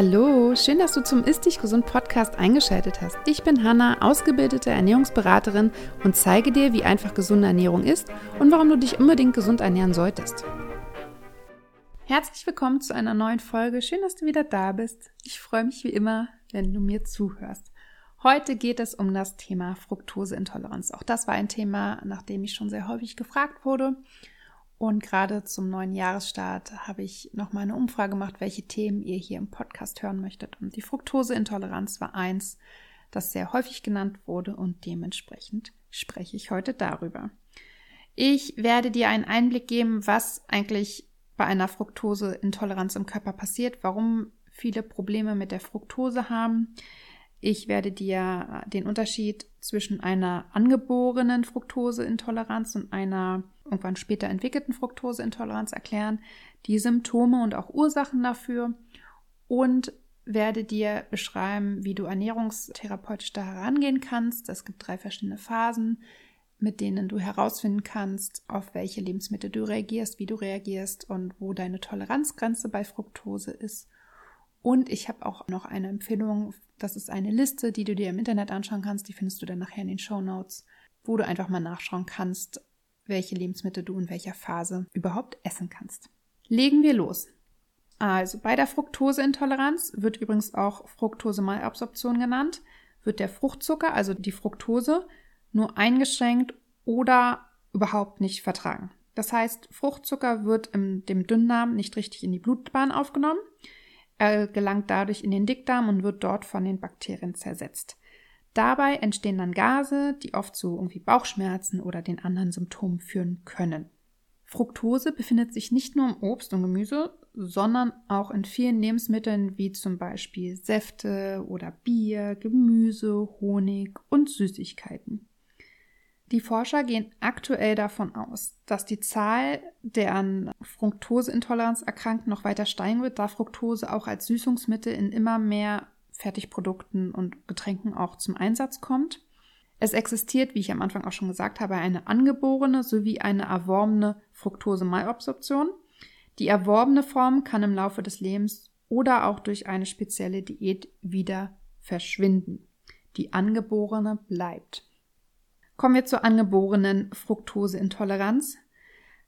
Hallo, schön, dass du zum Ist Dich Gesund Podcast eingeschaltet hast. Ich bin Hanna, ausgebildete Ernährungsberaterin und zeige dir, wie einfach gesunde Ernährung ist und warum du dich unbedingt gesund ernähren solltest. Herzlich willkommen zu einer neuen Folge. Schön, dass du wieder da bist. Ich freue mich wie immer, wenn du mir zuhörst. Heute geht es um das Thema Fructoseintoleranz. Auch das war ein Thema, nach dem ich schon sehr häufig gefragt wurde. Und gerade zum neuen Jahresstart habe ich nochmal eine Umfrage gemacht, welche Themen ihr hier im Podcast hören möchtet. Und die Fructoseintoleranz war eins, das sehr häufig genannt wurde und dementsprechend spreche ich heute darüber. Ich werde dir einen Einblick geben, was eigentlich bei einer Fructoseintoleranz im Körper passiert, warum viele Probleme mit der Fructose haben. Ich werde dir den Unterschied zwischen einer angeborenen Fructoseintoleranz und einer irgendwann später entwickelten Fructoseintoleranz erklären, die Symptome und auch Ursachen dafür und werde dir beschreiben, wie du ernährungstherapeutisch da herangehen kannst. Es gibt drei verschiedene Phasen, mit denen du herausfinden kannst, auf welche Lebensmittel du reagierst, wie du reagierst und wo deine Toleranzgrenze bei Fructose ist. Und ich habe auch noch eine Empfehlung. Das ist eine Liste, die du dir im Internet anschauen kannst. Die findest du dann nachher in den Show Notes, wo du einfach mal nachschauen kannst, welche Lebensmittel du in welcher Phase überhaupt essen kannst. Legen wir los. Also bei der Fructoseintoleranz wird übrigens auch Fructose-Malabsorption genannt, wird der Fruchtzucker, also die Fructose, nur eingeschränkt oder überhaupt nicht vertragen. Das heißt, Fruchtzucker wird in dem Dünndarm nicht richtig in die Blutbahn aufgenommen. Er gelangt dadurch in den Dickdarm und wird dort von den Bakterien zersetzt. Dabei entstehen dann Gase, die oft zu irgendwie Bauchschmerzen oder den anderen Symptomen führen können. Fructose befindet sich nicht nur im Obst und Gemüse, sondern auch in vielen Lebensmitteln wie zum Beispiel Säfte oder Bier, Gemüse, Honig und Süßigkeiten. Die Forscher gehen aktuell davon aus, dass die Zahl der an Fructoseintoleranz Erkrankten noch weiter steigen wird, da Fructose auch als Süßungsmittel in immer mehr Fertigprodukten und Getränken auch zum Einsatz kommt. Es existiert, wie ich am Anfang auch schon gesagt habe, eine angeborene sowie eine erworbene Fructose-Malabsorption. Die erworbene Form kann im Laufe des Lebens oder auch durch eine spezielle Diät wieder verschwinden. Die angeborene bleibt. Kommen wir zur angeborenen Fructoseintoleranz.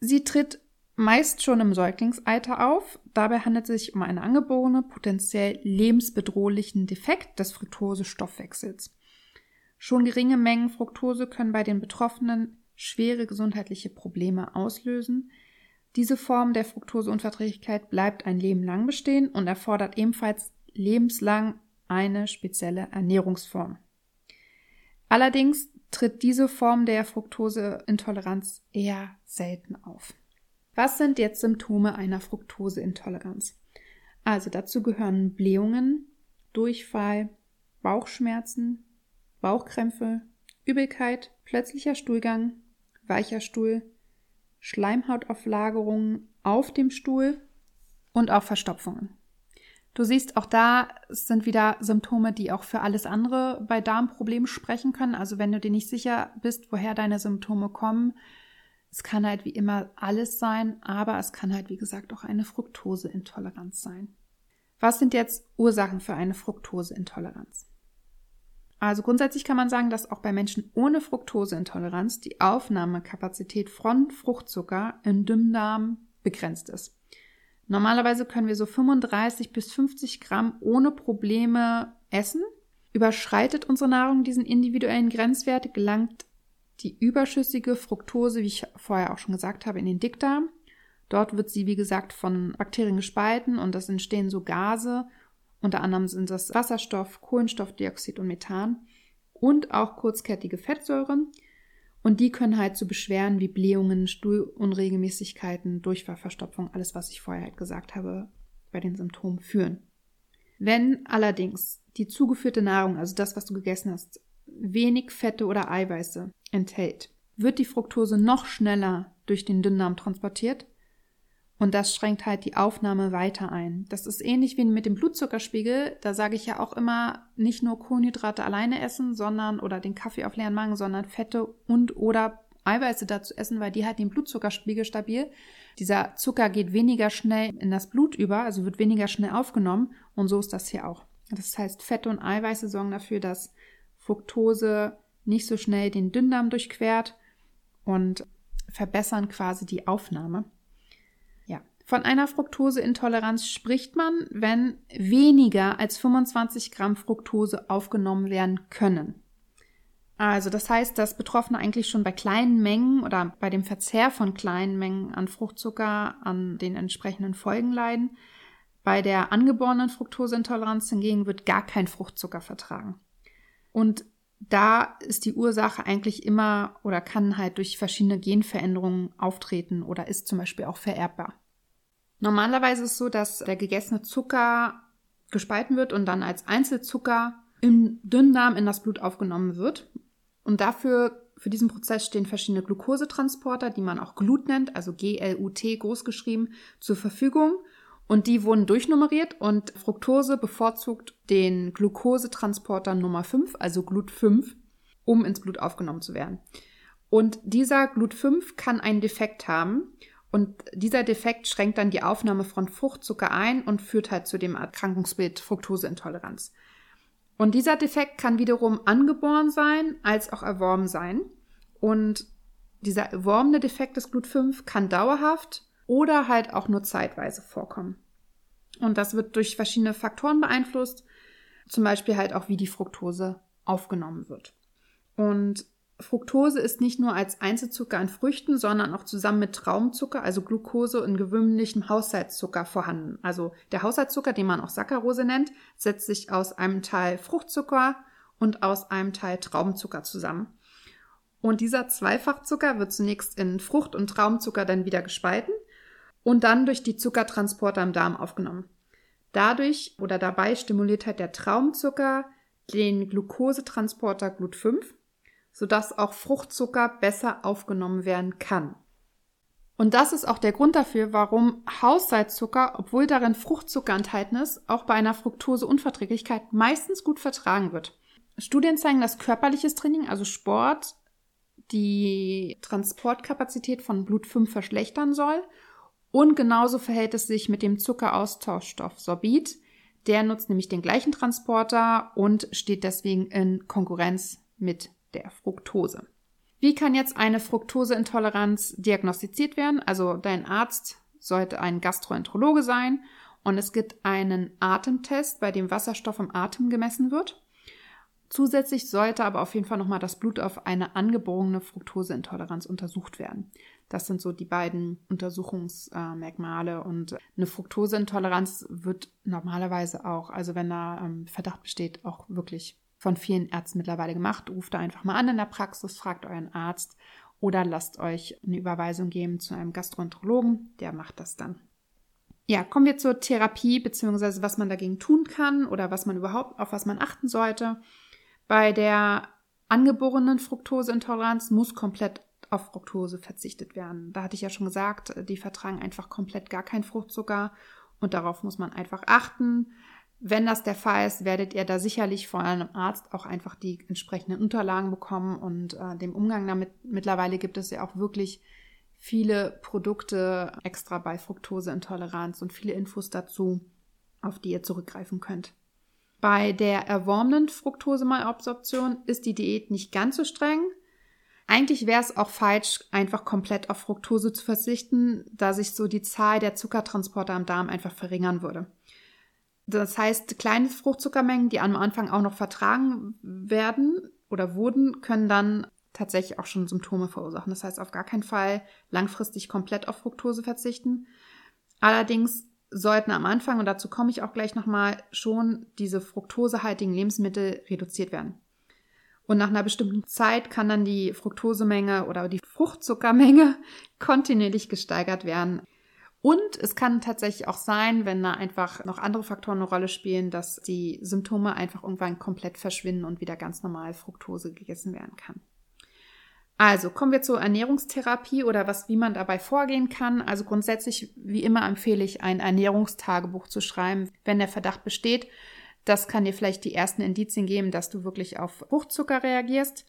Sie tritt meist schon im Säuglingsalter auf. Dabei handelt es sich um einen angeborenen, potenziell lebensbedrohlichen Defekt des Fructosestoffwechsels. Schon geringe Mengen Fructose können bei den Betroffenen schwere gesundheitliche Probleme auslösen. Diese Form der Fructoseunverträglichkeit bleibt ein Leben lang bestehen und erfordert ebenfalls lebenslang eine spezielle Ernährungsform. Allerdings tritt diese Form der Fructoseintoleranz eher selten auf. Was sind jetzt Symptome einer Fructoseintoleranz? Also dazu gehören Blähungen, Durchfall, Bauchschmerzen, Bauchkrämpfe, Übelkeit, plötzlicher Stuhlgang, weicher Stuhl, Schleimhautauflagerungen auf dem Stuhl und auch Verstopfungen. Du siehst, auch da sind wieder Symptome, die auch für alles andere bei Darmproblemen sprechen können. Also wenn du dir nicht sicher bist, woher deine Symptome kommen, es kann halt wie immer alles sein, aber es kann halt wie gesagt auch eine Fructoseintoleranz sein. Was sind jetzt Ursachen für eine Fructoseintoleranz? Also grundsätzlich kann man sagen, dass auch bei Menschen ohne Fructoseintoleranz die Aufnahmekapazität von Fruchtzucker im Dünndarm begrenzt ist. Normalerweise können wir so 35 bis 50 Gramm ohne Probleme essen. Überschreitet unsere Nahrung diesen individuellen Grenzwert, gelangt die überschüssige Fructose, wie ich vorher auch schon gesagt habe, in den Dickdarm. Dort wird sie, wie gesagt, von Bakterien gespalten und es entstehen so Gase. Unter anderem sind das Wasserstoff, Kohlenstoffdioxid und Methan und auch kurzkettige Fettsäuren. Und die können halt zu Beschwerden wie Blähungen, Stuhlunregelmäßigkeiten, Durchfallverstopfung, alles, was ich vorher halt gesagt habe, bei den Symptomen führen. Wenn allerdings die zugeführte Nahrung, also das, was du gegessen hast, wenig Fette oder Eiweiße enthält, wird die Fructose noch schneller durch den Dünndarm transportiert und das schränkt halt die Aufnahme weiter ein. Das ist ähnlich wie mit dem Blutzuckerspiegel. Da sage ich ja auch immer, nicht nur Kohlenhydrate alleine essen, sondern oder den Kaffee auf leeren Magen, sondern Fette und oder Eiweiße dazu essen, weil die halten den Blutzuckerspiegel stabil. Dieser Zucker geht weniger schnell in das Blut über, also wird weniger schnell aufgenommen. Und so ist das hier auch. Das heißt, Fette und Eiweiße sorgen dafür, dass Fructose nicht so schnell den Dünndarm durchquert und verbessern quasi die Aufnahme. Von einer Fructoseintoleranz spricht man, wenn weniger als 25 Gramm Fructose aufgenommen werden können. Also das heißt, dass Betroffene eigentlich schon bei kleinen Mengen oder bei dem Verzehr von kleinen Mengen an Fruchtzucker an den entsprechenden Folgen leiden. Bei der angeborenen Fructoseintoleranz hingegen wird gar kein Fruchtzucker vertragen. Und da ist die Ursache eigentlich immer oder kann halt durch verschiedene Genveränderungen auftreten oder ist zum Beispiel auch vererbbar. Normalerweise ist es so, dass der gegessene Zucker gespalten wird und dann als Einzelzucker im Dünndarm in das Blut aufgenommen wird. Und dafür, für diesen Prozess stehen verschiedene Glukosetransporter, die man auch GLUT nennt, also G-L-U-T großgeschrieben, zur Verfügung. Und die wurden durchnummeriert und Fructose bevorzugt den Glukosetransporter Nummer 5, also GLUT5, um ins Blut aufgenommen zu werden. Und dieser GLUT5 kann einen Defekt haben und dieser Defekt schränkt dann die Aufnahme von Fruchtzucker ein und führt halt zu dem Erkrankungsbild Fructoseintoleranz. Und dieser Defekt kann wiederum angeboren sein als auch erworben sein. Und dieser erworbene Defekt des GLUT5 kann dauerhaft oder halt auch nur zeitweise vorkommen. Und das wird durch verschiedene Faktoren beeinflusst, zum Beispiel halt auch, wie die Fructose aufgenommen wird. Und Fructose ist nicht nur als Einzelzucker in Früchten, sondern auch zusammen mit Traumzucker, also Glucose in gewöhnlichem Haushaltszucker vorhanden. Also der Haushaltszucker, den man auch Saccharose nennt, setzt sich aus einem Teil Fruchtzucker und aus einem Teil Traubenzucker zusammen. Und dieser Zweifachzucker wird zunächst in Frucht- und Traumzucker dann wieder gespalten und dann durch die Zuckertransporter im Darm aufgenommen. Dadurch oder dabei stimuliert halt der Traumzucker den Glukosetransporter GLUT5 sodass auch Fruchtzucker besser aufgenommen werden kann. Und das ist auch der Grund dafür, warum Haushaltszucker, obwohl darin Fruchtzucker enthalten ist, auch bei einer Fructoseunverträglichkeit meistens gut vertragen wird. Studien zeigen, dass körperliches Training, also Sport, die Transportkapazität von Blut 5 verschlechtern soll. Und genauso verhält es sich mit dem Zuckeraustauschstoff Sorbit. Der nutzt nämlich den gleichen Transporter und steht deswegen in Konkurrenz mit der Fructose. Wie kann jetzt eine Fructoseintoleranz diagnostiziert werden? Also dein Arzt sollte ein Gastroenterologe sein und es gibt einen Atemtest, bei dem Wasserstoff im Atem gemessen wird. Zusätzlich sollte aber auf jeden Fall nochmal das Blut auf eine angeborene Fructoseintoleranz untersucht werden. Das sind so die beiden Untersuchungsmerkmale. Und eine Fructoseintoleranz wird normalerweise auch, also wenn da ähm, Verdacht besteht, auch wirklich von vielen Ärzten mittlerweile gemacht. Ruft da einfach mal an in der Praxis, fragt euren Arzt oder lasst euch eine Überweisung geben zu einem Gastroenterologen, der macht das dann. Ja, kommen wir zur Therapie beziehungsweise was man dagegen tun kann oder was man überhaupt auf was man achten sollte. Bei der angeborenen Fructoseintoleranz muss komplett auf Fructose verzichtet werden. Da hatte ich ja schon gesagt, die vertragen einfach komplett gar keinen Fruchtzucker und darauf muss man einfach achten. Wenn das der Fall ist, werdet ihr da sicherlich von einem Arzt auch einfach die entsprechenden Unterlagen bekommen und äh, dem Umgang damit. Mittlerweile gibt es ja auch wirklich viele Produkte extra bei Fructoseintoleranz und viele Infos dazu, auf die ihr zurückgreifen könnt. Bei der erworbenen Fructosemalabsorption ist die Diät nicht ganz so streng. Eigentlich wäre es auch falsch, einfach komplett auf Fructose zu verzichten, da sich so die Zahl der Zuckertransporter am Darm einfach verringern würde. Das heißt, kleine Fruchtzuckermengen, die am Anfang auch noch vertragen werden oder wurden, können dann tatsächlich auch schon Symptome verursachen. Das heißt, auf gar keinen Fall langfristig komplett auf Fructose verzichten. Allerdings sollten am Anfang, und dazu komme ich auch gleich nochmal, schon diese fruktosehaltigen Lebensmittel reduziert werden. Und nach einer bestimmten Zeit kann dann die Fructosemenge oder die Fruchtzuckermenge kontinuierlich gesteigert werden. Und es kann tatsächlich auch sein, wenn da einfach noch andere Faktoren eine Rolle spielen, dass die Symptome einfach irgendwann komplett verschwinden und wieder ganz normal Fructose gegessen werden kann. Also kommen wir zur Ernährungstherapie oder was, wie man dabei vorgehen kann. Also grundsätzlich, wie immer, empfehle ich, ein Ernährungstagebuch zu schreiben, wenn der Verdacht besteht. Das kann dir vielleicht die ersten Indizien geben, dass du wirklich auf Fruchtzucker reagierst.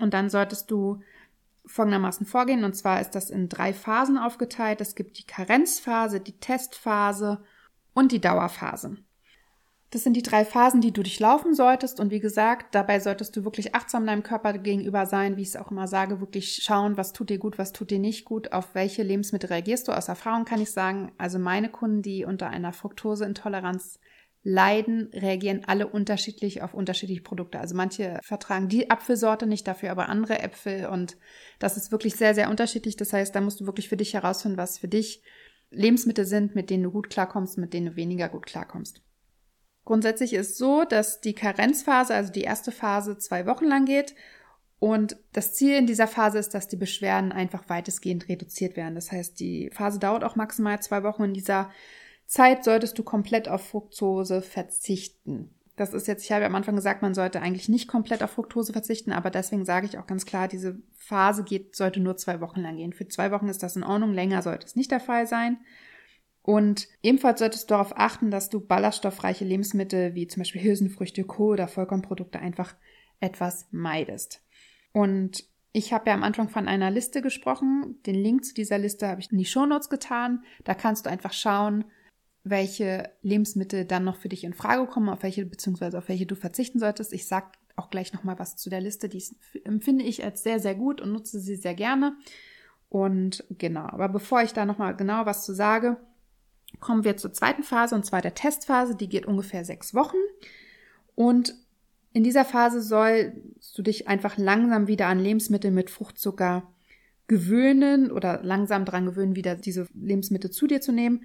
Und dann solltest du folgendermaßen vorgehen. Und zwar ist das in drei Phasen aufgeteilt. Es gibt die Karenzphase, die Testphase und die Dauerphase. Das sind die drei Phasen, die du durchlaufen solltest. Und wie gesagt, dabei solltest du wirklich achtsam deinem Körper gegenüber sein, wie ich es auch immer sage, wirklich schauen, was tut dir gut, was tut dir nicht gut, auf welche Lebensmittel reagierst du. Aus Erfahrung kann ich sagen, also meine Kunden, die unter einer Fructoseintoleranz leiden, reagieren alle unterschiedlich auf unterschiedliche Produkte. Also manche vertragen die Apfelsorte nicht, dafür aber andere Äpfel. Und das ist wirklich sehr, sehr unterschiedlich. Das heißt, da musst du wirklich für dich herausfinden, was für dich Lebensmittel sind, mit denen du gut klarkommst, mit denen du weniger gut klarkommst. Grundsätzlich ist so, dass die Karenzphase, also die erste Phase, zwei Wochen lang geht. Und das Ziel in dieser Phase ist, dass die Beschwerden einfach weitestgehend reduziert werden. Das heißt, die Phase dauert auch maximal zwei Wochen. In dieser Zeit solltest du komplett auf Fructose verzichten. Das ist jetzt, ich habe ja am Anfang gesagt, man sollte eigentlich nicht komplett auf Fructose verzichten, aber deswegen sage ich auch ganz klar, diese Phase geht, sollte nur zwei Wochen lang gehen. Für zwei Wochen ist das in Ordnung, länger sollte es nicht der Fall sein. Und ebenfalls solltest du darauf achten, dass du ballaststoffreiche Lebensmittel wie zum Beispiel Hülsenfrüchte, Kohl oder Vollkornprodukte einfach etwas meidest. Und ich habe ja am Anfang von einer Liste gesprochen. Den Link zu dieser Liste habe ich in die Shownotes getan. Da kannst du einfach schauen, welche Lebensmittel dann noch für dich in Frage kommen, auf welche beziehungsweise auf welche du verzichten solltest. Ich sage auch gleich nochmal was zu der Liste. Die empfinde ich als sehr, sehr gut und nutze sie sehr gerne. Und genau, aber bevor ich da nochmal genau was zu sage, kommen wir zur zweiten Phase und zwar der Testphase. Die geht ungefähr sechs Wochen. Und in dieser Phase sollst du dich einfach langsam wieder an Lebensmittel mit Fruchtzucker gewöhnen oder langsam daran gewöhnen, wieder diese Lebensmittel zu dir zu nehmen.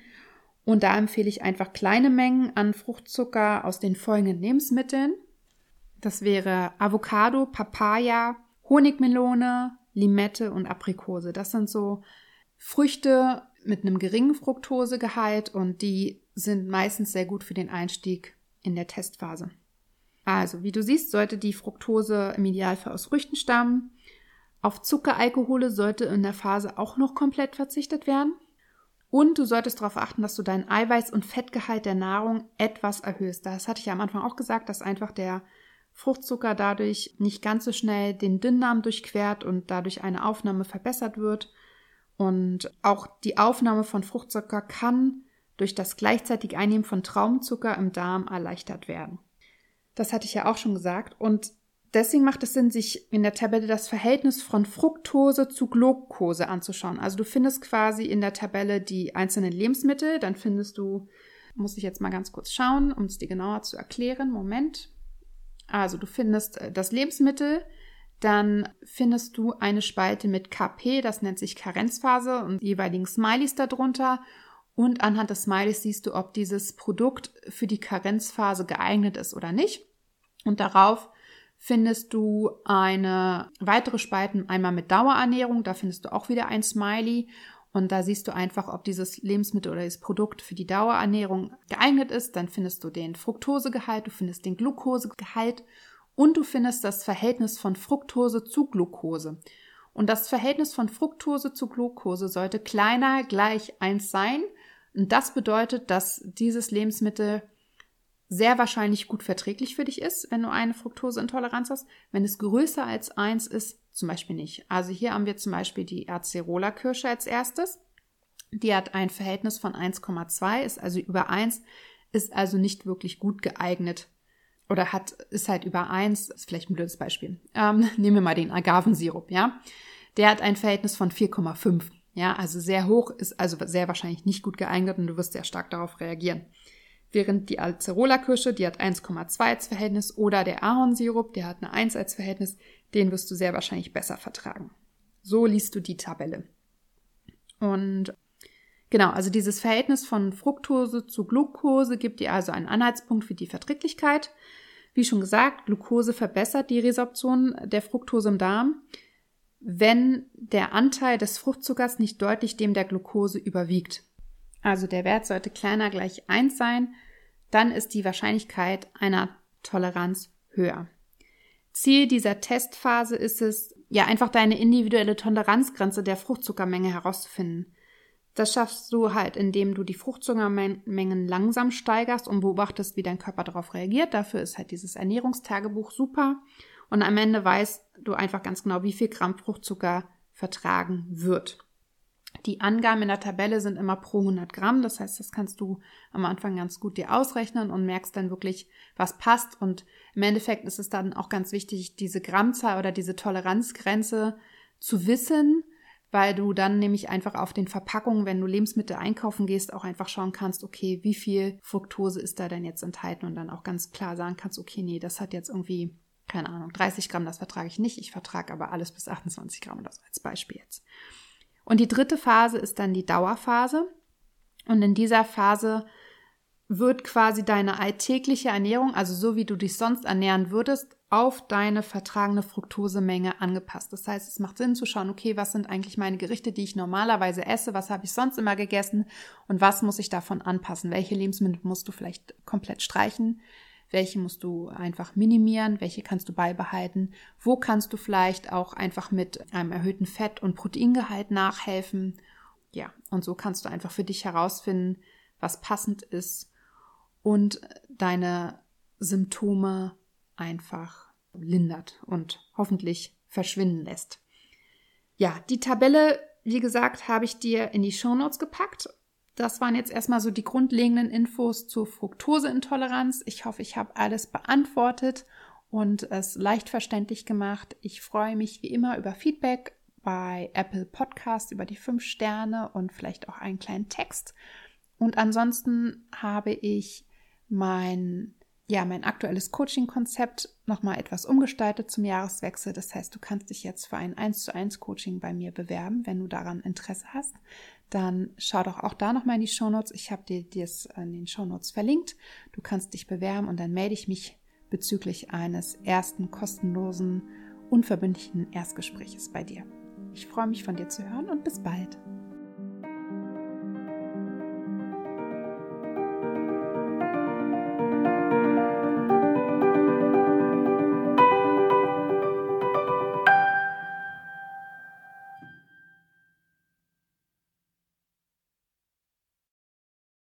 Und da empfehle ich einfach kleine Mengen an Fruchtzucker aus den folgenden Lebensmitteln. Das wäre Avocado, Papaya, Honigmelone, Limette und Aprikose. Das sind so Früchte mit einem geringen Fructosegehalt und die sind meistens sehr gut für den Einstieg in der Testphase. Also, wie du siehst, sollte die Fructose im Idealfall aus Früchten stammen. Auf Zuckeralkohole sollte in der Phase auch noch komplett verzichtet werden. Und du solltest darauf achten, dass du deinen Eiweiß- und Fettgehalt der Nahrung etwas erhöhst. Das hatte ich ja am Anfang auch gesagt, dass einfach der Fruchtzucker dadurch nicht ganz so schnell den Dünndarm durchquert und dadurch eine Aufnahme verbessert wird und auch die Aufnahme von Fruchtzucker kann durch das gleichzeitige Einnehmen von Traumzucker im Darm erleichtert werden. Das hatte ich ja auch schon gesagt. Und deswegen macht es Sinn, sich in der Tabelle das Verhältnis von Fructose zu Glucose anzuschauen. Also du findest quasi in der Tabelle die einzelnen Lebensmittel, dann findest du, muss ich jetzt mal ganz kurz schauen, um es dir genauer zu erklären. Moment. Also du findest äh, das Lebensmittel, dann findest du eine Spalte mit KP, das nennt sich Karenzphase und jeweiligen Smileys darunter. Und anhand des Smileys siehst du, ob dieses Produkt für die Karenzphase geeignet ist oder nicht. Und darauf findest du eine weitere Spalten einmal mit Dauerernährung, da findest du auch wieder ein Smiley und da siehst du einfach, ob dieses Lebensmittel oder dieses Produkt für die Dauerernährung geeignet ist. Dann findest du den Fructosegehalt, du findest den Glukosegehalt und du findest das Verhältnis von Fructose zu Glucose. Und das Verhältnis von Fructose zu Glucose sollte kleiner gleich 1 sein. Und das bedeutet, dass dieses Lebensmittel sehr wahrscheinlich gut verträglich für dich ist, wenn du eine Fructoseintoleranz hast. Wenn es größer als 1 ist, zum Beispiel nicht. Also hier haben wir zum Beispiel die Acerola-Kirsche als erstes. Die hat ein Verhältnis von 1,2, ist also über 1, ist also nicht wirklich gut geeignet oder hat, ist halt über eins, ist vielleicht ein blödes Beispiel. Ähm, nehmen wir mal den Agavensirup, ja. Der hat ein Verhältnis von 4,5. Ja, also sehr hoch, ist also sehr wahrscheinlich nicht gut geeignet und du wirst sehr stark darauf reagieren. Während die Acerola-Kirsche, die hat 1,2 als Verhältnis oder der Ahornsirup, der hat eine 1 als Verhältnis, den wirst du sehr wahrscheinlich besser vertragen. So liest du die Tabelle. Und genau, also dieses Verhältnis von Fructose zu Glucose gibt dir also einen Anhaltspunkt für die Verträglichkeit. Wie schon gesagt, Glucose verbessert die Resorption der Fructose im Darm, wenn der Anteil des Fruchtzuckers nicht deutlich dem der Glucose überwiegt. Also der Wert sollte kleiner gleich 1 sein, dann ist die Wahrscheinlichkeit einer Toleranz höher. Ziel dieser Testphase ist es, ja einfach deine individuelle Toleranzgrenze der Fruchtzuckermenge herauszufinden. Das schaffst du halt, indem du die Fruchtzuckermengen langsam steigerst und beobachtest, wie dein Körper darauf reagiert. Dafür ist halt dieses Ernährungstagebuch super. Und am Ende weißt du einfach ganz genau, wie viel Gramm Fruchtzucker vertragen wird. Die Angaben in der Tabelle sind immer pro 100 Gramm. Das heißt, das kannst du am Anfang ganz gut dir ausrechnen und merkst dann wirklich, was passt. Und im Endeffekt ist es dann auch ganz wichtig, diese Grammzahl oder diese Toleranzgrenze zu wissen, weil du dann nämlich einfach auf den Verpackungen, wenn du Lebensmittel einkaufen gehst, auch einfach schauen kannst, okay, wie viel Fructose ist da denn jetzt enthalten und dann auch ganz klar sagen kannst, okay, nee, das hat jetzt irgendwie, keine Ahnung, 30 Gramm, das vertrage ich nicht, ich vertrage aber alles bis 28 Gramm oder so als Beispiel jetzt. Und die dritte Phase ist dann die Dauerphase. Und in dieser Phase wird quasi deine alltägliche Ernährung, also so wie du dich sonst ernähren würdest, auf deine vertragene Fructosemenge angepasst. Das heißt, es macht Sinn zu schauen, okay, was sind eigentlich meine Gerichte, die ich normalerweise esse, was habe ich sonst immer gegessen und was muss ich davon anpassen? Welche Lebensmittel musst du vielleicht komplett streichen? Welche musst du einfach minimieren? Welche kannst du beibehalten? Wo kannst du vielleicht auch einfach mit einem erhöhten Fett- und Proteingehalt nachhelfen? Ja, und so kannst du einfach für dich herausfinden, was passend ist und deine Symptome einfach lindert und hoffentlich verschwinden lässt. Ja, die Tabelle, wie gesagt, habe ich dir in die Shownotes gepackt. Das waren jetzt erstmal so die grundlegenden Infos zur Fructoseintoleranz. Ich hoffe, ich habe alles beantwortet und es leicht verständlich gemacht. Ich freue mich wie immer über Feedback bei Apple Podcast, über die fünf Sterne und vielleicht auch einen kleinen Text. Und ansonsten habe ich mein ja, mein aktuelles Coaching-Konzept nochmal etwas umgestaltet zum Jahreswechsel. Das heißt, du kannst dich jetzt für ein 1 zu 1 Coaching bei mir bewerben, wenn du daran Interesse hast. Dann schau doch auch da nochmal in die Shownotes. Ich habe dir das in den Shownotes verlinkt. Du kannst dich bewerben und dann melde ich mich bezüglich eines ersten kostenlosen, unverbindlichen Erstgespräches bei dir. Ich freue mich von dir zu hören und bis bald.